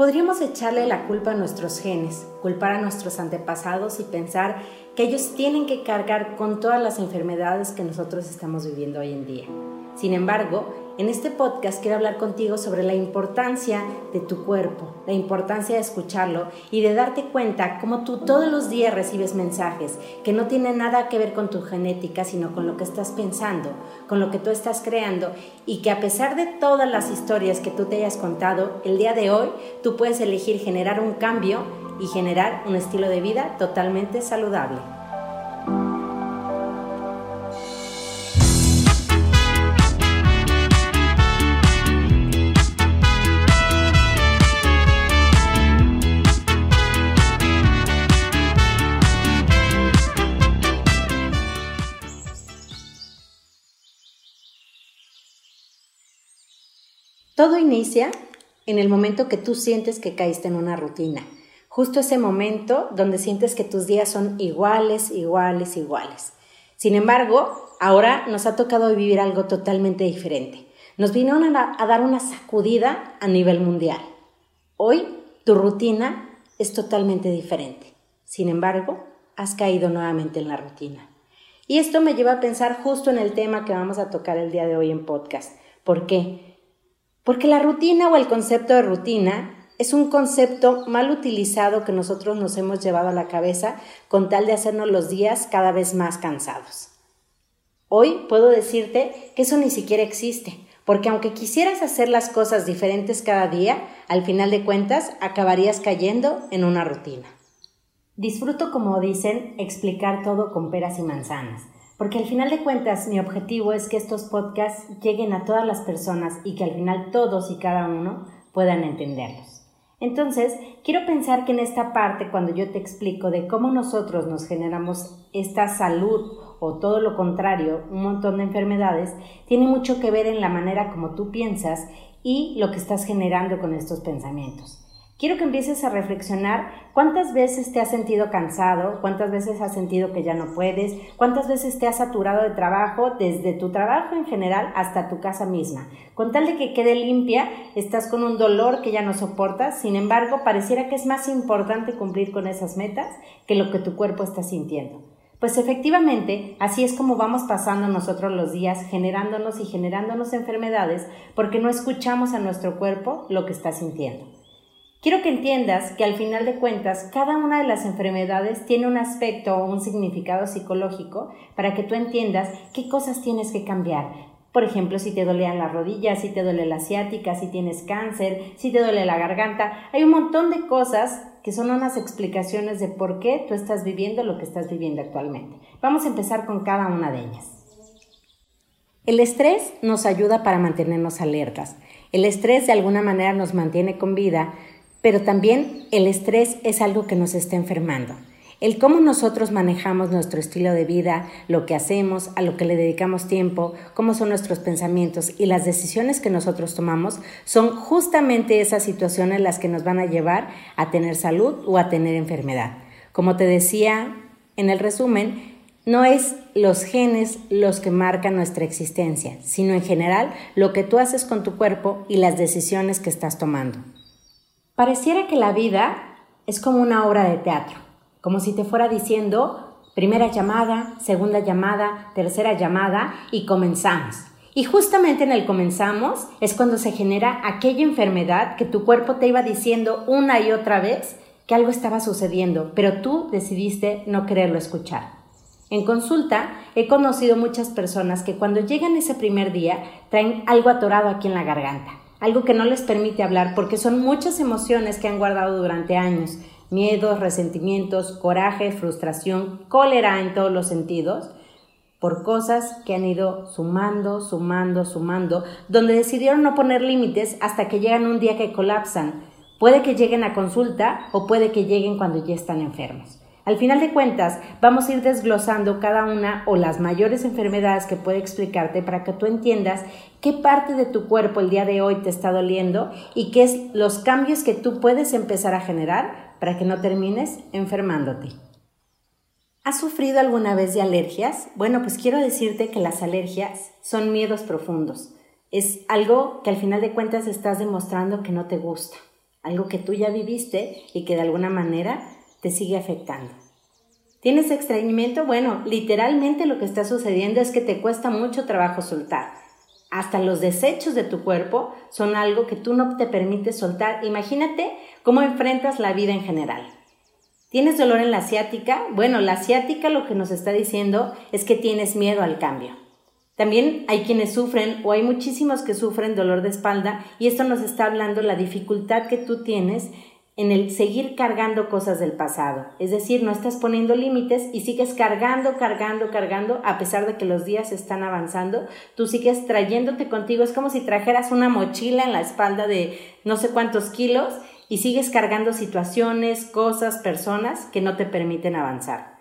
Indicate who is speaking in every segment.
Speaker 1: Podríamos echarle la culpa a nuestros genes, culpar a nuestros antepasados y pensar que ellos tienen que cargar con todas las enfermedades que nosotros estamos viviendo hoy en día. Sin embargo, en este podcast quiero hablar contigo sobre la importancia de tu cuerpo, la importancia de escucharlo y de darte cuenta cómo tú todos los días recibes mensajes que no tienen nada que ver con tu genética, sino con lo que estás pensando, con lo que tú estás creando y que a pesar de todas las historias que tú te hayas contado, el día de hoy tú puedes elegir generar un cambio y generar un estilo de vida totalmente saludable. Todo inicia en el momento que tú sientes que caíste en una rutina. Justo ese momento donde sientes que tus días son iguales, iguales, iguales. Sin embargo, ahora nos ha tocado vivir algo totalmente diferente. Nos vino a, dar una sacudida a nivel mundial. Hoy tu rutina es totalmente diferente. Sin embargo, has caído nuevamente en la rutina. Y esto me lleva a pensar justo en el tema que vamos a tocar el día de hoy en podcast. ¿Por qué? Porque la rutina o el concepto de rutina es un concepto mal utilizado que nosotros nos hemos llevado a la cabeza con tal de hacernos los días cada vez más cansados. Hoy puedo decirte que eso ni siquiera existe, porque aunque quisieras hacer las cosas diferentes cada día, al final de cuentas acabarías cayendo en una rutina. Disfruto, como dicen, explicar todo con peras y manzanas porque al final de cuentas mi objetivo es que estos podcasts lleguen a todas las personas y que al final todos y cada uno puedan entenderlos. Entonces, quiero pensar que en esta parte, cuando yo te explico de cómo nosotros nos generamos esta salud o todo lo contrario, un montón de enfermedades, tiene mucho que ver en la manera como tú piensas y lo que estás generando con estos pensamientos. Quiero que empieces a reflexionar cuántas veces te has sentido cansado, cuántas veces has sentido que ya no puedes, cuántas veces te has saturado de trabajo, desde tu trabajo en general hasta tu casa misma. Con tal de que quede limpia, estás con un dolor que ya no soportas, sin embargo, pareciera que es más importante cumplir con esas metas que lo que tu cuerpo está sintiendo. Pues efectivamente, así es como vamos pasando nosotros los días, generándonos y generándonos enfermedades, porque no escuchamos a nuestro cuerpo lo que está sintiendo. Quiero que entiendas que al final de cuentas cada una de las enfermedades tiene un aspecto o un significado psicológico para que tú entiendas qué cosas tienes que cambiar. Por ejemplo, si te dolean las rodillas, si te duele la asiática, si tienes cáncer, si te duele la garganta. Hay un montón de cosas que son unas explicaciones de por qué tú estás viviendo lo que estás viviendo actualmente. Vamos a empezar con cada una de ellas. El estrés nos ayuda para mantenernos alertas. El estrés de alguna manera nos mantiene con vida pero también el estrés es algo que nos está enfermando. El cómo nosotros manejamos nuestro estilo de vida, lo que hacemos, a lo que le dedicamos tiempo, cómo son nuestros pensamientos y las decisiones que nosotros tomamos son justamente esas situaciones las que nos van a llevar a tener salud o a tener enfermedad. Como te decía en el resumen, no es los genes los que marcan nuestra existencia, sino en general lo que tú haces con tu cuerpo y las decisiones que estás tomando. Pareciera que la vida es como una obra de teatro, como si te fuera diciendo primera llamada, segunda llamada, tercera llamada y comenzamos. Y justamente en el comenzamos es cuando se genera aquella enfermedad que tu cuerpo te iba diciendo una y otra vez que algo estaba sucediendo, pero tú decidiste no quererlo escuchar. En consulta he conocido muchas personas que cuando llegan ese primer día traen algo atorado aquí en la garganta algo que no les permite hablar porque son muchas emociones que han guardado durante años, miedos, resentimientos, coraje, frustración, cólera en todos los sentidos, por cosas que han ido sumando, sumando, sumando, donde decidieron no poner límites hasta que llegan un día que colapsan. Puede que lleguen a consulta o puede que lleguen cuando ya están enfermos. Al final de cuentas, vamos a ir desglosando cada una o las mayores enfermedades que puede explicarte para que tú entiendas qué parte de tu cuerpo el día de hoy te está doliendo y qué es los cambios que tú puedes empezar a generar para que no termines enfermándote. ¿Has sufrido alguna vez de alergias? Bueno, pues quiero decirte que las alergias son miedos profundos. Es algo que al final de cuentas estás demostrando que no te gusta algo que tú ya viviste y que de alguna manera te sigue afectando. ¿Tienes extrañimiento? Bueno, literalmente lo que está sucediendo es que te cuesta mucho trabajo soltar. Hasta los desechos de tu cuerpo son algo que tú no te permites soltar. Imagínate cómo enfrentas la vida en general. ¿Tienes dolor en la ciática? Bueno, la ciática lo que nos está diciendo es que tienes miedo al cambio. También hay quienes sufren o hay muchísimos que sufren dolor de espalda y esto nos está hablando la dificultad que tú tienes en el seguir cargando cosas del pasado. Es decir, no estás poniendo límites y sigues cargando, cargando, cargando, a pesar de que los días están avanzando, tú sigues trayéndote contigo. Es como si trajeras una mochila en la espalda de no sé cuántos kilos y sigues cargando situaciones, cosas, personas que no te permiten avanzar.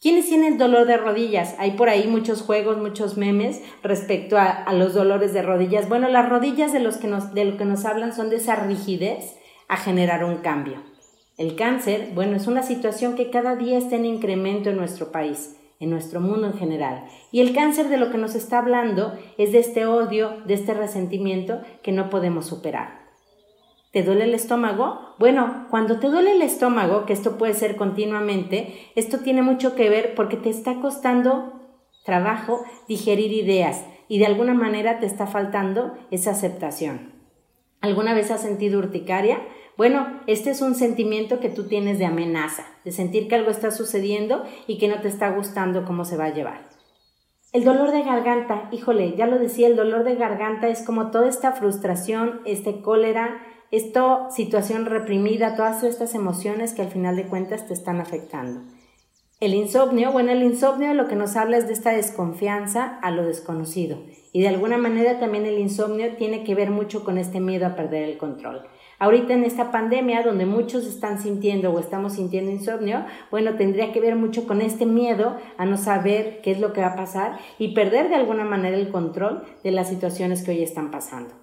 Speaker 1: ¿Quiénes tienen dolor de rodillas? Hay por ahí muchos juegos, muchos memes respecto a, los dolores de rodillas. Bueno, las rodillas de, los que nos, de lo que nos hablan son de esa rigidez a generar un cambio. El cáncer, bueno, es una situación que cada día está en incremento en nuestro país, en nuestro mundo en general. Y el cáncer de lo que nos está hablando es de este odio, de este resentimiento que no podemos superar. ¿Te duele el estómago? Bueno, cuando te duele el estómago, que esto puede ser continuamente, esto tiene mucho que ver porque te está costando trabajo digerir ideas y de alguna manera te está faltando esa aceptación. ¿Alguna vez has sentido urticaria? Bueno, este es un sentimiento que tú tienes de amenaza, de sentir que algo está sucediendo y que no te está gustando cómo se va a llevar. El dolor de garganta, híjole, ya lo decía, el dolor de garganta es como toda esta frustración, este cólera, esta situación reprimida, todas estas emociones que al final de cuentas te están afectando. El insomnio, bueno, el insomnio lo que nos habla es de esta desconfianza a lo desconocido. Y de alguna manera también el insomnio tiene que ver mucho con este miedo a perder el control. Ahorita en esta pandemia donde muchos están sintiendo o estamos sintiendo insomnio, bueno, tendría que ver mucho con este miedo a no saber qué es lo que va a pasar y perder de alguna manera el control de las situaciones que hoy están pasando.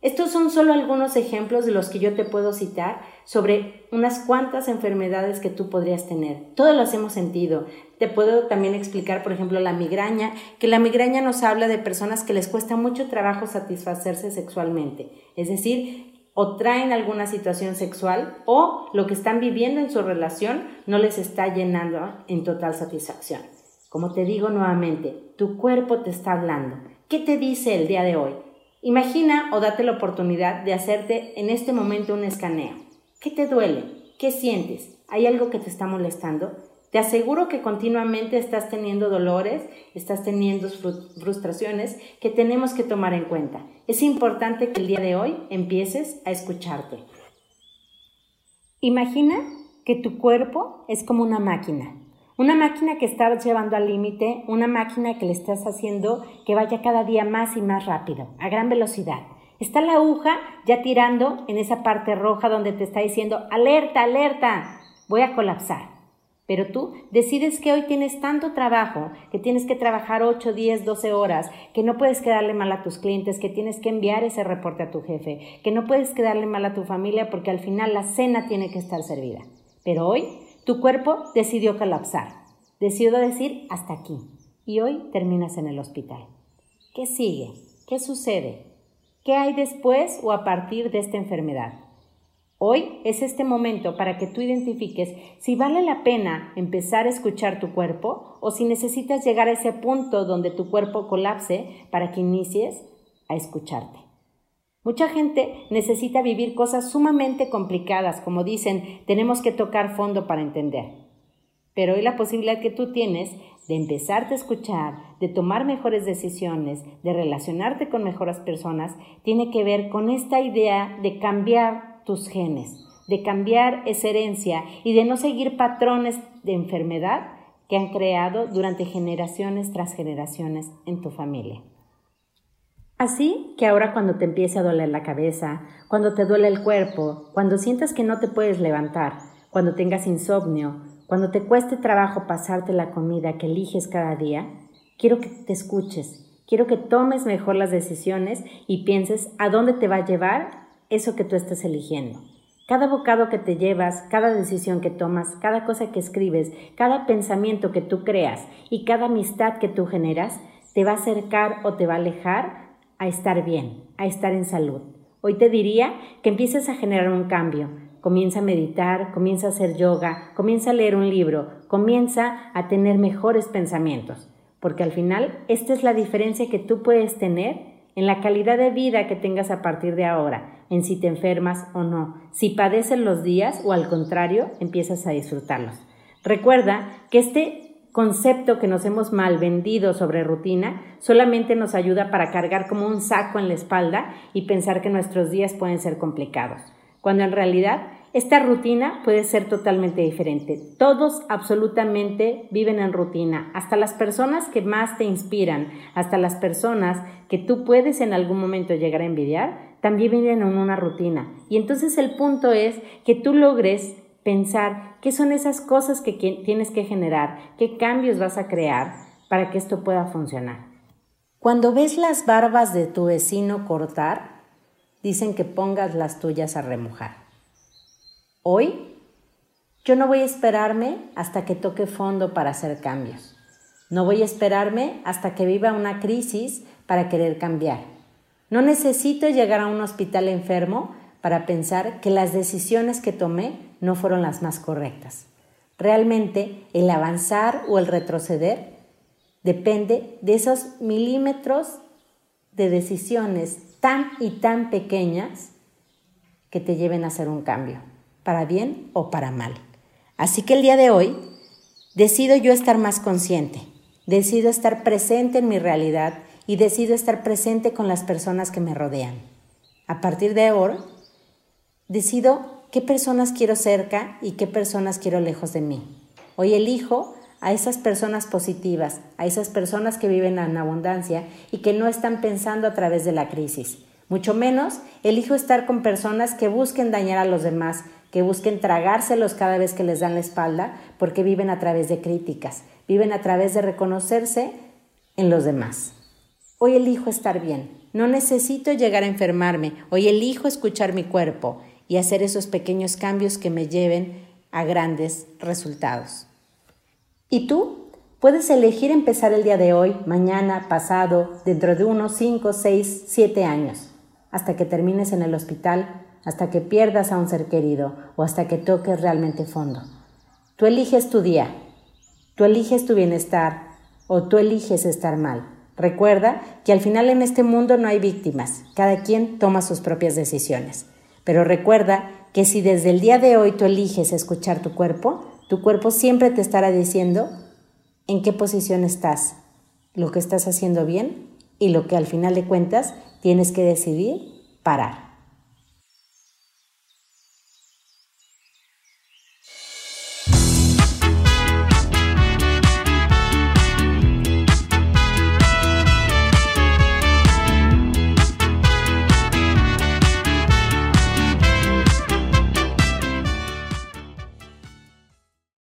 Speaker 1: Estos son solo algunos ejemplos de los que yo te puedo citar sobre unas cuantas enfermedades que tú podrías tener. Todos los hemos sentido. Te puedo también explicar, por ejemplo, la migraña, que la migraña nos habla de personas que les cuesta mucho trabajo satisfacerse sexualmente. Es decir, o traen alguna situación sexual o lo que están viviendo en su relación no les está llenando en total satisfacción. Como te digo nuevamente, tu cuerpo te está hablando. ¿Qué te dice el día de hoy? Imagina o date la oportunidad de hacerte en este momento un escaneo. ¿Qué te duele? ¿Qué sientes? ¿Hay algo que te está molestando? Te aseguro que continuamente estás teniendo dolores, estás teniendo frustraciones que tenemos que tomar en cuenta. Es importante que el día de hoy empieces a escucharte. Imagina que tu cuerpo es como una máquina una máquina que estás llevando al límite, una máquina que le estás haciendo que vaya cada día más y más rápido, a gran velocidad. Está la aguja ya tirando en esa parte roja donde te está diciendo, alerta, alerta, voy a colapsar. Pero tú decides que hoy tienes tanto trabajo, que tienes que trabajar 8, 10, 12 horas, que no puedes quedarle mal a tus clientes, que tienes que enviar ese reporte a tu jefe, que no puedes quedarle mal a tu familia porque al final la cena tiene que estar servida. Pero hoy tu cuerpo decidió colapsar, decidió decir hasta aquí y hoy terminas en el hospital. ¿Qué sigue? ¿Qué sucede? ¿Qué hay después o a partir de esta enfermedad? Hoy es este momento para que tú identifiques si vale la pena empezar a escuchar tu cuerpo o si necesitas llegar a ese punto donde tu cuerpo colapse para que inicies a escucharte. Mucha gente necesita vivir cosas sumamente complicadas, como dicen, tenemos que tocar fondo para entender. Pero hoy la posibilidad que tú tienes de empezarte a escuchar, de tomar mejores decisiones, de relacionarte con mejores personas, tiene que ver con esta idea de cambiar tus genes, de cambiar esa herencia y de no seguir patrones de enfermedad que han creado durante generaciones tras generaciones en tu familia. Así que ahora cuando te empiece a doler la cabeza, cuando te duele el cuerpo, cuando sientas que no te puedes levantar, cuando tengas insomnio, cuando te cueste trabajo pasarte la comida que eliges cada día, quiero que te escuches, quiero que tomes mejor las decisiones y pienses a dónde te va a llevar eso que tú estás eligiendo. Cada bocado que te llevas, cada decisión que tomas, cada cosa que escribes, cada pensamiento que tú creas y cada amistad que tú generas, te va a acercar o te va a alejar a estar bien, a estar en salud. Hoy te diría que empieces a generar un cambio. Comienza a meditar, comienza a hacer yoga, comienza a leer un libro, comienza a tener mejores pensamientos, porque al final esta es la diferencia que tú puedes tener en la calidad de vida que tengas a partir de ahora, en si te enfermas o no, si padeces los días o al contrario empiezas a disfrutarlos. Recuerda que este concepto que nos hemos mal vendido sobre rutina solamente nos ayuda para cargar como un saco en la espalda y pensar que nuestros días pueden ser complicados, cuando en realidad esta rutina puede ser totalmente diferente. Todos absolutamente viven en rutina, hasta las personas que más te inspiran, hasta las personas que tú puedes en algún momento llegar a envidiar, también viven en una rutina. Y entonces el punto es que tú logres pensar qué son esas cosas que tienes que generar, qué cambios vas a crear para que esto pueda funcionar. Cuando ves las barbas de tu vecino cortar, dicen que pongas las tuyas a remojar. Hoy yo no voy a esperarme hasta que toque fondo para hacer cambios. No voy a esperarme hasta que viva una crisis para querer cambiar. No necesito llegar a un hospital enfermo para pensar que las decisiones que tomé no fueron las más correctas. Realmente el avanzar o el retroceder depende de esos milímetros de decisiones tan y tan pequeñas que te lleven a hacer un cambio para bien o para mal. Así que el día de hoy decido yo estar más consciente, decido estar presente en mi realidad y decido estar presente con las personas que me rodean. A partir de ahora, decido qué personas quiero cerca y qué personas quiero lejos de mí. Hoy elijo a esas personas positivas, a esas personas que viven en abundancia y que no están pensando a través de la crisis. Mucho menos elijo estar con personas que busquen dañar a los demás, que busquen tragárselos cada vez que les dan la espalda, porque viven a través de críticas, viven a través de reconocerse en los demás. Hoy elijo estar bien, no necesito llegar a enfermarme, hoy elijo escuchar mi cuerpo y hacer esos pequeños cambios que me lleven a grandes resultados. ¿Y tú? Puedes elegir empezar el día de hoy, mañana, pasado, dentro de unos 5, 6, 7 años, hasta que termines en el hospital hasta que pierdas a un ser querido o hasta que toques realmente fondo. Tú eliges tu día, tú eliges tu bienestar o tú eliges estar mal. Recuerda que al final en este mundo no hay víctimas, cada quien toma sus propias decisiones. Pero recuerda que si desde el día de hoy tú eliges escuchar tu cuerpo, tu cuerpo siempre te estará diciendo en qué posición estás, lo que estás haciendo bien y lo que al final de cuentas tienes que decidir parar.